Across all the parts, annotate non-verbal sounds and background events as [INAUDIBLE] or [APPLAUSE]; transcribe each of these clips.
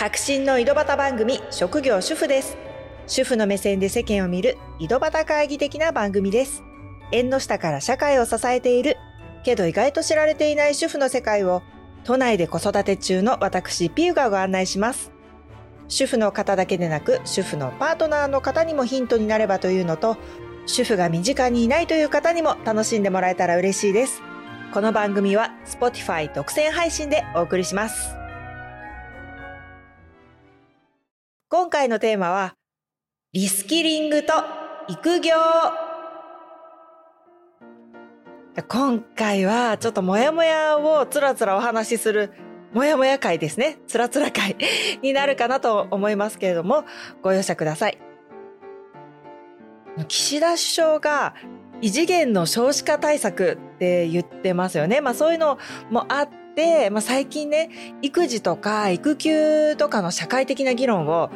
白真の井戸端番組職業主婦です。主婦の目線で世間を見る井戸端会議的な番組です。縁の下から社会を支えているけど意外と知られていない主婦の世界を都内で子育て中の私ピューがご案内します。主婦の方だけでなく主婦のパートナーの方にもヒントになればというのと主婦が身近にいないという方にも楽しんでもらえたら嬉しいです。この番組は Spotify 独占配信でお送りします。今回のテーマはリスキリングと育業今回はちょっとモヤモヤをつらつらお話しするもやもや会ですね。つらつら会 [LAUGHS] になるかなと思いますけれども、ご容赦ください。岸田首相が異次元の少子化対策って言ってますよね。まあそういうのもあって、まあ最近ね、育児とか育休とかの社会的な議論を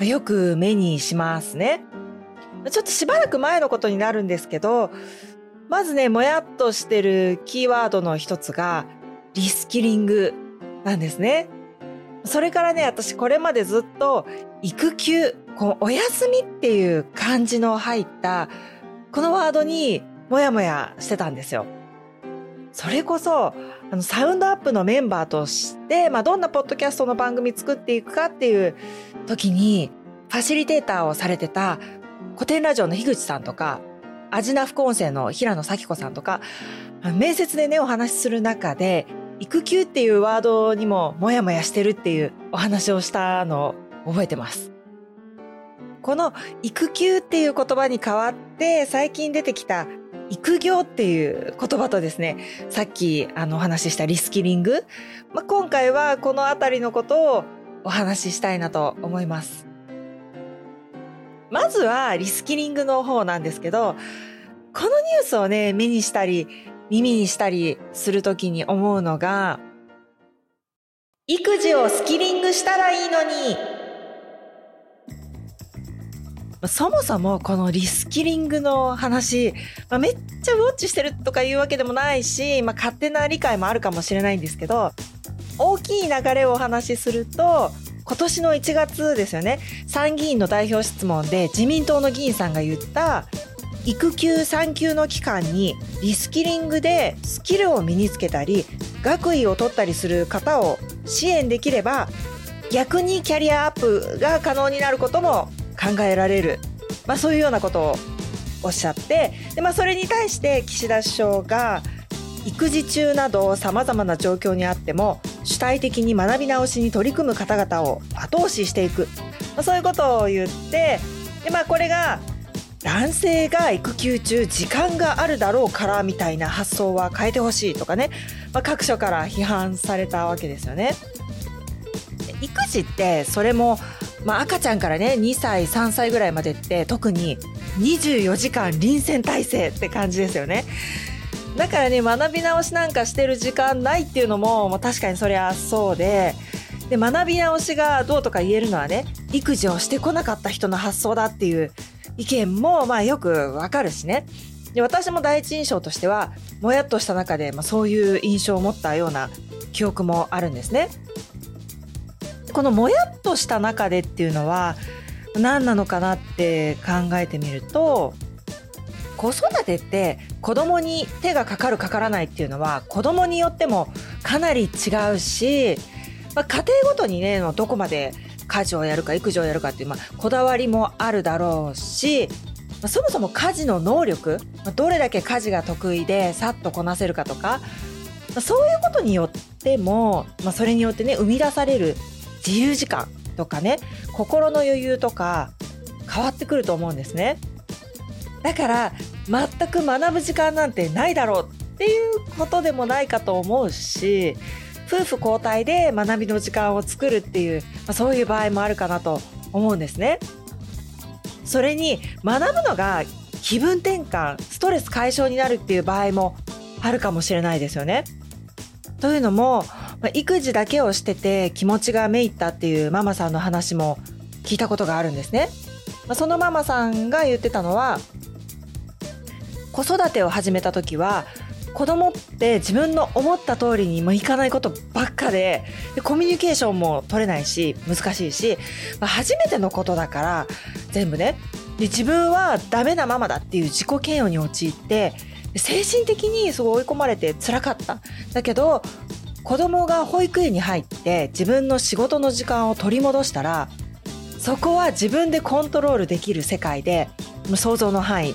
よく目にしますね。ちょっとしばらく前のことになるんですけど、まずね、もやっとしてるキーワードの一つが、リスキリングなんですね。それからね、私これまでずっと育休、こうお休みっていう漢字の入ったこのワードにもやもやしてたんですよ。それこそ、あの、サウンドアップのメンバーとして、まあ、どんなポッドキャストの番組作っていくかっていう時に、ファシリテーターをされてた古典ラジオの樋口さんとか、アジナ副音声の平野咲子さんとか、面接でね、お話しする中で、育休っていうワードにももやもやしてるっていうお話をしたのを覚えてます。この育休っていう言葉に代わって最近出てきた育業っていう言葉とですね、さっきあのお話ししたリスキリング、まあ、今回はこのあたりのことをお話ししたいなと思います。まずはリスキリングの方なんですけど、このニュースをね、目にしたり、耳にしたりするときに思うのが、育児をスキリングしたらいいのに、そもそもこのリスキリングの話、まあ、めっちゃウォッチしてるとかいうわけでもないし、まあ、勝手な理解もあるかもしれないんですけど、大きい流れをお話しすると、今年の1月ですよね、参議院の代表質問で自民党の議員さんが言った育休産休の期間にリスキリングでスキルを身につけたり学位を取ったりする方を支援できれば逆にキャリアアップが可能になることも考えられる、まあ、そういうようなことをおっしゃってで、まあ、それに対して岸田首相が育児中などさまざまな状況にあっても主体的に学び直しに取り組む方々を後押ししていく、まあ、そういうことを言ってで、まあ、これが男性が育休中時間があるだろうからみたいな発想は変えてほしいとかね、まあ、各所から批判されたわけですよね。育児ってそれも、まあ、赤ちゃんからね2歳3歳ぐらいまでって特に24時間臨戦態勢って感じですよね。だからね学び直しなんかしてる時間ないっていうのも、まあ、確かにそりゃそうでで学び直しがどうとか言えるのはね育児をしてこなかった人の発想だっていう意見もまあよくわかるしね。で私も第一印象としてはもやっとした中で、まあ、そういう印象を持ったような記憶もあるんですね。このもやっとした中でっていうのは何なのかなって考えてみると子育てって子供に手がかかるかからないっていうのは子供によってもかなり違うし、まあ、家庭ごとにねどこまで家事をやるか育児をやるかっていう、まあ、こだわりもあるだろうし、まあ、そもそも家事の能力、まあ、どれだけ家事が得意でさっとこなせるかとか、まあ、そういうことによっても、まあ、それによってね生み出される自由時間とかね心の余裕とか変わってくると思うんですね。だから全く学ぶ時間なんてないだろうっていうことでもないかと思うし夫婦交代で学びの時間を作るっていう、まあ、そういう場合もあるかなと思うんですね。それに学ぶのが気分転換ストレス解消になるっていう場合もあるかもしれないですよね。というのも、まあ、育児だけをしてて気持ちがめいったっていうママさんの話も聞いたことがあるんですね。まあ、そのママさんが言ってたのは子育てを始めた時は子供って自分の思った通りにもいかないことばっかででコミュニケーションも取れないし難しいし、まあ、初めてのことだから全部ねで自分はダメなママだっていう自己嫌悪に陥って精神的にすごい追い込まれて辛かっただけど子供が保育園に入って自分の仕事の時間を取り戻したらそこは自分でコントロールできる世界で想像の範囲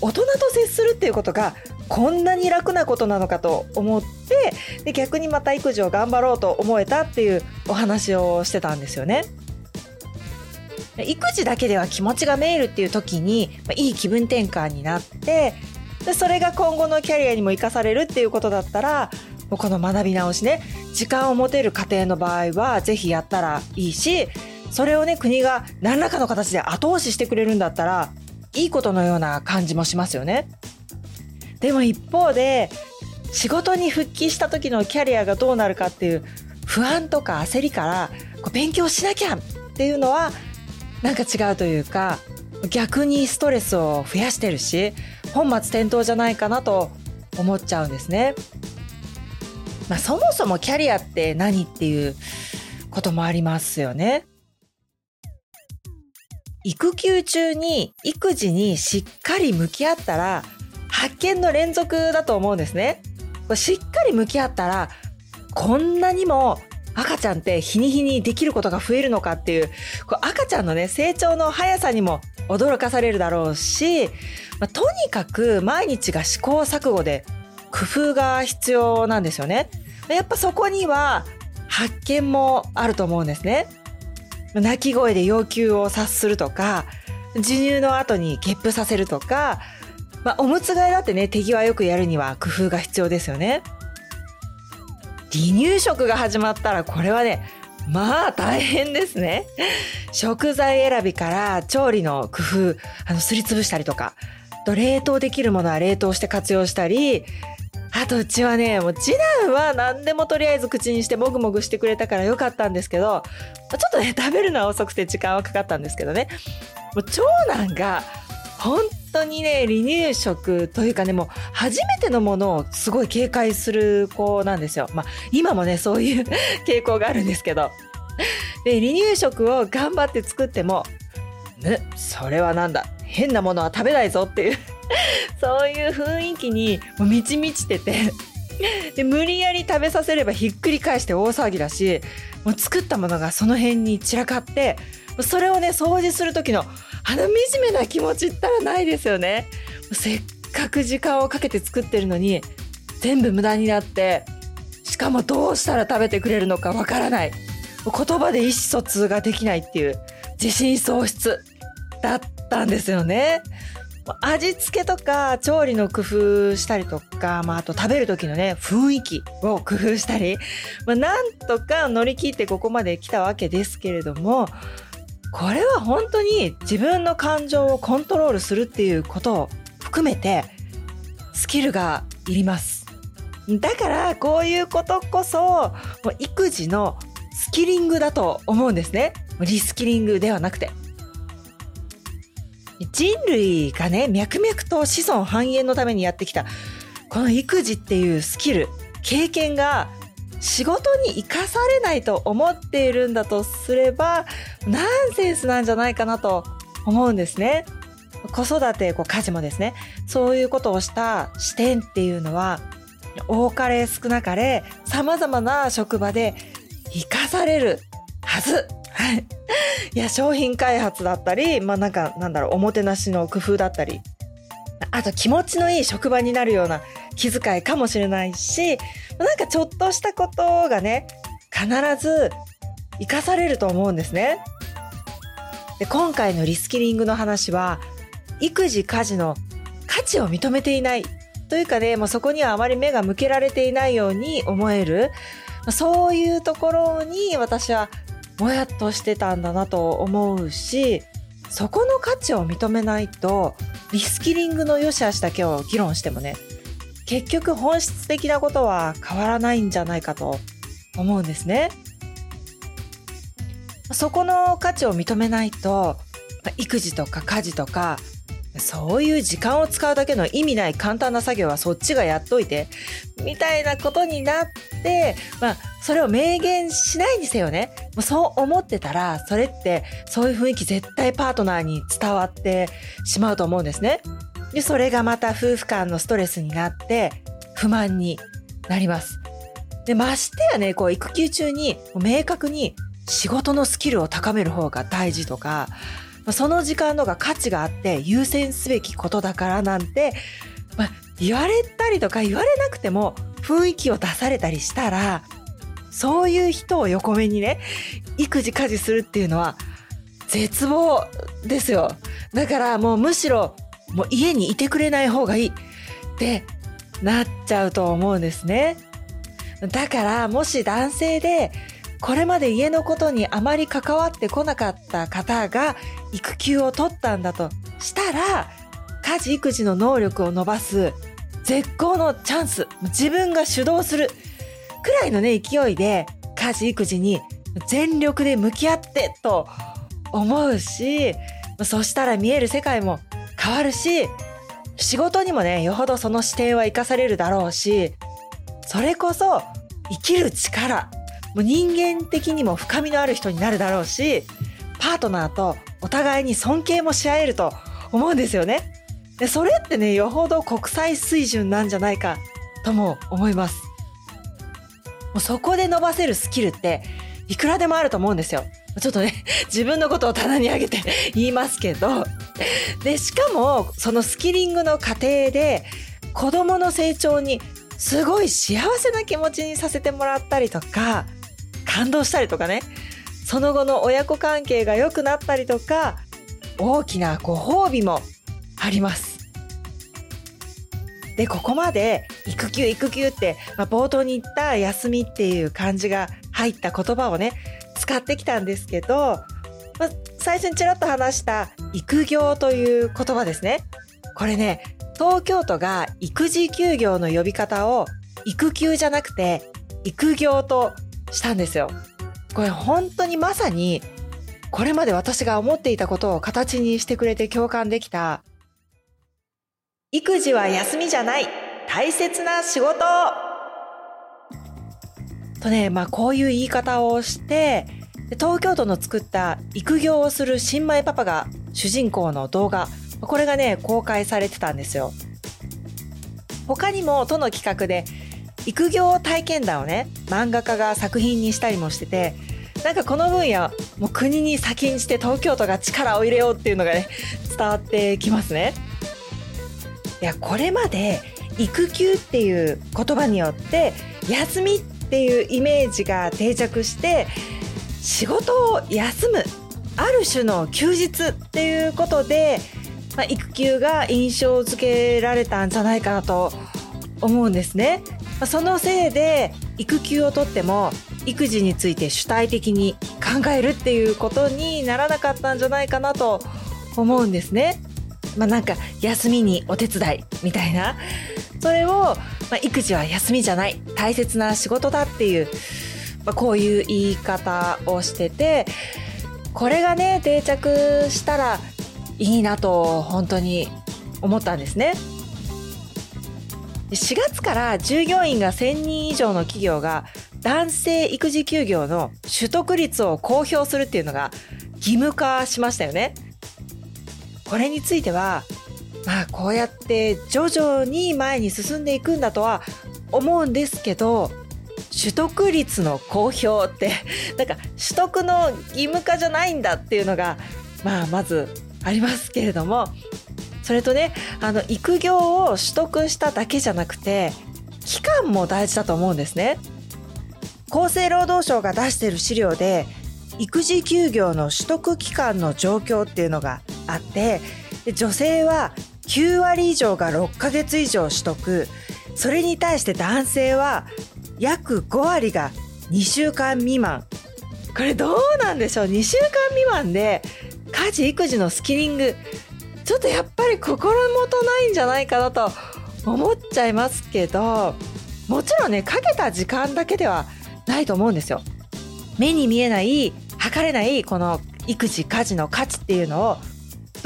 大人と接するっていうことがこんなに楽なことなのかと思ってで逆にまた育児を頑張ろうと思えたっていうお話をしてたんですよね。育児だけでは気持ちがめいるっていう時に、いい気分転換になってでそれが今後のキャリアにも生かされるっていうことだったらこの学び直しね時間を持てる家庭の場合は是非やったらいいしそれをね国が何らかの形で後押ししてくれるんだったらいいことのような感じもしますよね。でも一方で仕事に復帰した時のキャリアがどうなるかっていう不安とか焦りからこう勉強しなきゃっていうのはなんか違うというか逆にストレスを増やしてるし本末転倒じゃないかなと思っちゃうんですね。まあ、そもそもキャリアって何っていうこともありますよね。育休中に育児にしっかり向き合ったら発見の連続だと思うんですね。しっかり向き合ったらこんなにも赤ちゃんって日に日にできることが増えるのかっていうこう赤ちゃんのね成長の速さにも驚かされるだろうし、まあ、とにかく毎日が試行錯誤で工夫が必要なんですよね。やっぱそこには発見もあると思うんですね。泣き声で要求を察するとか、授乳の後にゲップさせるとか、まあ、おむつ替えだってね、手際よくやるには工夫が必要ですよね。離乳食が始まったらこれはね、まあ大変ですね。食材選びから調理の工夫、あの、すりつぶしたりとか、と冷凍できるものは冷凍して活用したり、あとうちはね、もう次男は何でもとりあえず口にしてもぐもぐしてくれたからよかったんですけど、ちょっとね、食べるのは遅くて時間はかかったんですけどね、もう長男が本当にね、離乳食というかね、もう初めてのものをすごい警戒する子なんですよ。まあ今もね、そういう [LAUGHS] 傾向があるんですけど。で、離乳食を頑張って作っても、ね、それはなんだ？変なものは食べないぞっていう [LAUGHS] そういう雰囲気にもう満ち満ちてて。[LAUGHS] で無理やり食べさせればひっくり返して大騒ぎだしもう作ったものがその辺に散らかってそれをね掃除する時のあの惨めな気持ちったらないですよね。せっかく時間をかけて作ってるのに全部無駄になってしかもどうしたら食べてくれるのかわからない。言葉で意思疎通ができないっていう自信喪失だったんですよね。味付けとか調理の工夫したりとか、まあ、あと食べる時のね雰囲気を工夫したり、まあ、なんとか乗り切ってここまで来たわけですけれどもこれは本当に自分の感情をコントロールするっていうことを含めてスキルがいります。だからこういうことこそもう育児のスキリングだと思うんですね。リスキリングではなくて人類がね、脈々と子孫繁栄のためにやってきた、この育児っていうスキル、経験が仕事に生かされないと思っているんだとすれば、ナンセンスなんじゃないかなと思うんですね。子育て、こう家事もですね、そういうことをした視点っていうのは、多かれ少なかれ様々な職場で生かされるはず。はい。いや、商品開発だったり、まあなんか、なんだろう、おもてなしの工夫だったり、あと気持ちのいい職場になるような気遣いかもしれないし、なんかちょっとしたことがね、必ず生かされると思うんですね。で、今回のリスキリングの話は、育児家事の価値を認めていないというかね、もうそこにはあまり目が向けられていないように思える、そういうところに私はもやっとしてたんだなと思うしそこの価値を認めないとリスキリングの良し悪しだけを議論してもね結局本質的なことは変わらないんじゃないかと思うんですね。そこの価値を認めないと育児とか家事とかそういう時間を使うだけの意味ない簡単な作業はそっちがやっといて、みたいなことになって、まあ、それを明言しないにせよね。もうそう思ってたら、それって、そういう雰囲気絶対パートナーに伝わってしまうと思うんですね。で、それがまた夫婦間のストレスになって、不満になります。で、ましてやね、こう、育休中に、明確に仕事のスキルを高める方が大事とか、その時間のが価値があって優先すべきことだからなんて、まあ、言われたりとか言われなくても雰囲気を出されたりしたら、そういう人を横目にね、育児家事するっていうのは絶望ですよ。だからもうむしろもう家にいてくれない方がいいってなっちゃうと思うんですね。だからもし男性でこれまで家のことにあまり関わってこなかった方が育休を取ったんだとしたら、家事育児の能力を伸ばす絶好のチャンス、自分が主導するくらいのね、勢いで家事育児に全力で向き合ってと思うし、そしたら見える世界も変わるし、仕事にもね、よほどその視点は活かされるだろうし、それこそ生きる力、もう人間的にも深みのある人になるだろうし、パートナーとお互いに尊敬もし合えると思うんですよね。で、それってね、よほど国際水準なんじゃないかとも思います。もうそこで伸ばせるスキルっていくらでもあると思うんですよ。ちょっとね、[LAUGHS] 自分のことを棚に上げて [LAUGHS] 言いますけど。で、しかも、そのスキリングの過程で、子供の成長にすごい幸せな気持ちにさせてもらったりとか、感動したりとかねその後の親子関係が良くなったりとか大きなご褒美もありますでここまで育休育休って、まあ、冒頭に言った休みっていう漢字が入った言葉をね使ってきたんですけど、まあ、最初にちらっと話した育業という言葉ですねこれね東京都が育児休業の呼び方を育休じゃなくて育業としたんですよ。これ本当にまさにこれまで私が思っていたことを形にしてくれて共感できた育児は休みじゃない。大切な仕事。とね、まあこういう言い方をして東京都の作った育業をする新米パパが主人公の動画。これがね公開されてたんですよ。他にも都の企画で育業体験談をね漫画家が作品にしたりもしててなんかこの分野もう国に先んじて東京都が力を入れようっていうのがね伝わってきますね。いやこれまで育休っていう言葉によって休みっていうイメージが定着して仕事を休むある種の休日っていうことで、まあ、育休が印象付けられたんじゃないかなと思うんですね。そのせいで育休を取っても育児について主体的に考えるっていうことにならなかったんじゃないかなと思うんですね。まあなんか休みにお手伝いみたいな。それを、まあ、育児は休みじゃない大切な仕事だっていう、まあ、こういう言い方をしててこれがね定着したらいいなと本当に思ったんですね。4月から従業員が1000人以上の企業が男性育児休業の取得率を公表するっていうのが義務化しましたよね。これについては、まあこうやって徐々に前に進んでいくんだとは思うんですけど、取得率の公表って、[LAUGHS] なんか取得の義務化じゃないんだっていうのが、まあまずありますけれども、それとねあの育業を取得しただけじゃなくて期間も大事だと思うんですね。厚生労働省が出している資料で育児休業の取得期間の状況っていうのがあって女性は9割以上が6ヶ月以上取得。それに対して男性は約5割が2週間未満。これどうなんでしょう？2週間未満で家事育児のスキリング。ちょっとやっぱり心もとないんじゃないかなと思っちゃいますけどもちろんねかけた時間だけではないと思うんですよ。目に見えない測れないこの育児家事の価値っていうのを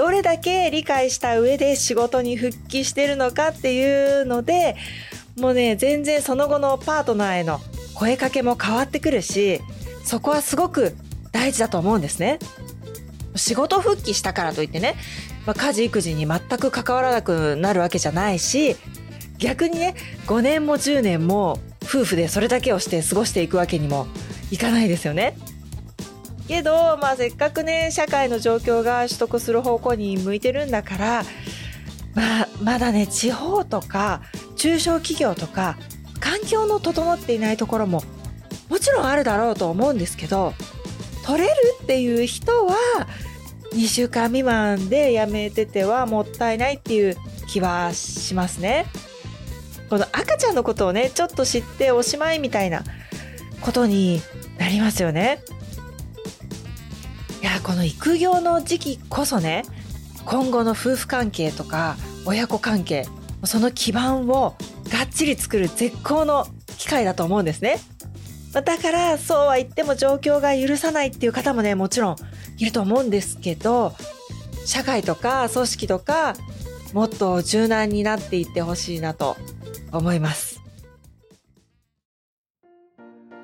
どれだけ理解した上で仕事に復帰してるのかっていうのでもうね全然その後のパートナーへの声かけも変わってくるしそこはすごく大事だと思うんですね。仕事復帰したからといってね、まあ、家事育児に全く関わらなくなるわけじゃないし逆にね5年も10年も夫婦でそれだけをして過ごしていくわけにもいかないですよね。けど、まあ、せっかくね社会の状況が取得する方向に向いてるんだから、まあ、まだね地方とか中小企業とか環境の整っていないところももちろんあるだろうと思うんですけど取れるっていう人は2週間未満でやめててはもったいないっていう気はしますね。この赤ちゃんのことをねちょっと知っておしまいみたいなことになりますよね。この育業の時期こそね今後の夫婦関係とか親子関係その基盤をがっちり作る絶好の機会だと思うんですね。だからそうは言っても状況が許さないっていう方もねもちろんいると思うんですけど社会とか組織とかもっと柔軟になっていってほしいなと思います。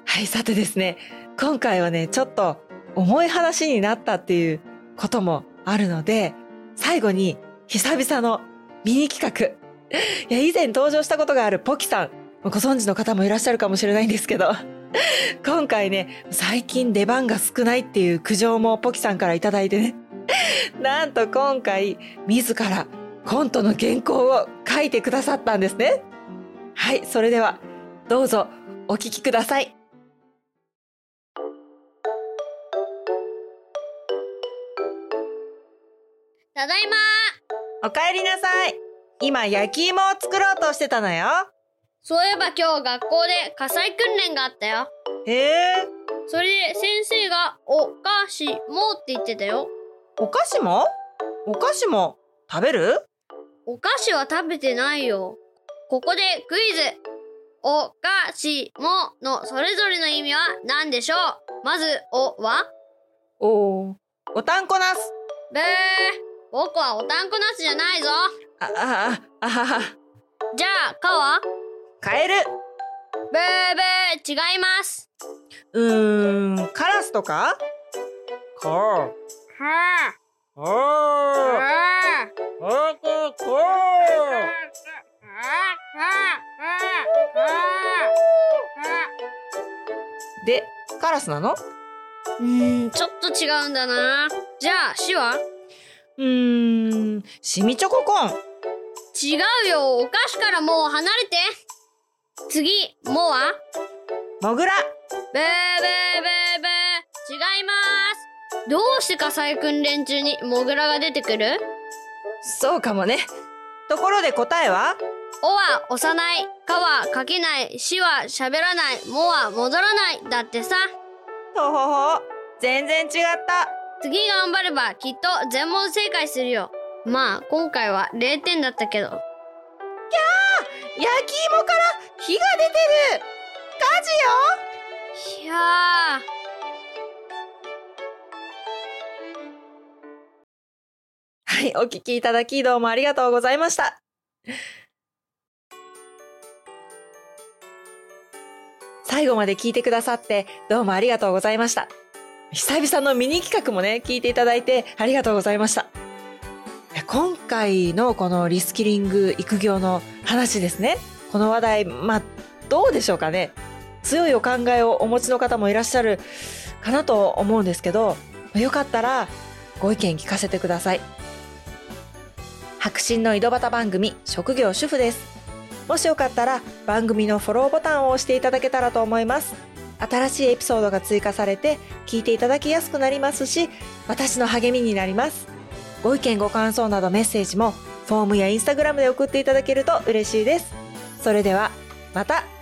はいさてですね今回はねちょっと重い話になったっていうこともあるので、最後に久々のミニ企画。いや、以前登場したことがあるポキさん。ご存知の方もいらっしゃるかもしれないんですけど、今回ね、最近出番が少ないっていう苦情もポキさんからいただいてね。なんと今回、自らコントの原稿を書いてくださったんですね。はい、それでは、どうぞお聞きください。ただいまおかえりなさい。今、焼き芋を作ろうとしてたのよ。そういえば今日学校で火災訓練があったよ。へえ。それで先生がお菓子もって言ってたよ。お菓子も？お菓子も？食べる？お菓子は食べてないよ。ここでクイズ。お菓子ものそれぞれの意味は何でしょう？まず、おは？お、おたんこなす。べー。僕はおたんこなしじゃないぞ。あ、あ、あ、あはは。じゃあ、かはカエル。ブーブー、違います。うーん、カラスとか？こう。はあ。おー。はあ。ここで、カラスなの？うん、ちょっと違うんだな。じゃあ、死は？うーん、シミチョココーン。違うよ。お菓子からもう離れて。次、もは？モグラ。ブーブーブーブー。違います。どうして火災訓練中にモグラが出てくる？そうかもね。ところで答えは？おは押さない。かは書けない。しは喋らない。もは戻らない。だってさ。ほほほ。全然違った。次頑張ればきっと全問正解するよ。まあ、今回は0点だったけど。きゃー焼き芋から火が出てる火事よいやはい、お聞きいただきどうもありがとうございました。最後まで聞いてくださってどうもありがとうございました。久々のミニ企画もね、聞いていただいてありがとうございました。今回のこのリスキリング育業の話ですね。この話題、まあ、どうでしょうかね。強いお考えをお持ちの方もいらっしゃるかなと思うんですけど、よかったらご意見聞かせてください。白真の井戸端番組、職業主婦です。もしよかったら番組のフォローボタンを押していただけたらと思います。新しいエピソードが追加されて聞いていただきやすくなりますし私の励みになります。ご意見ご感想などメッセージもフォームやインスタグラムで送っていただけると嬉しいです。それではまた。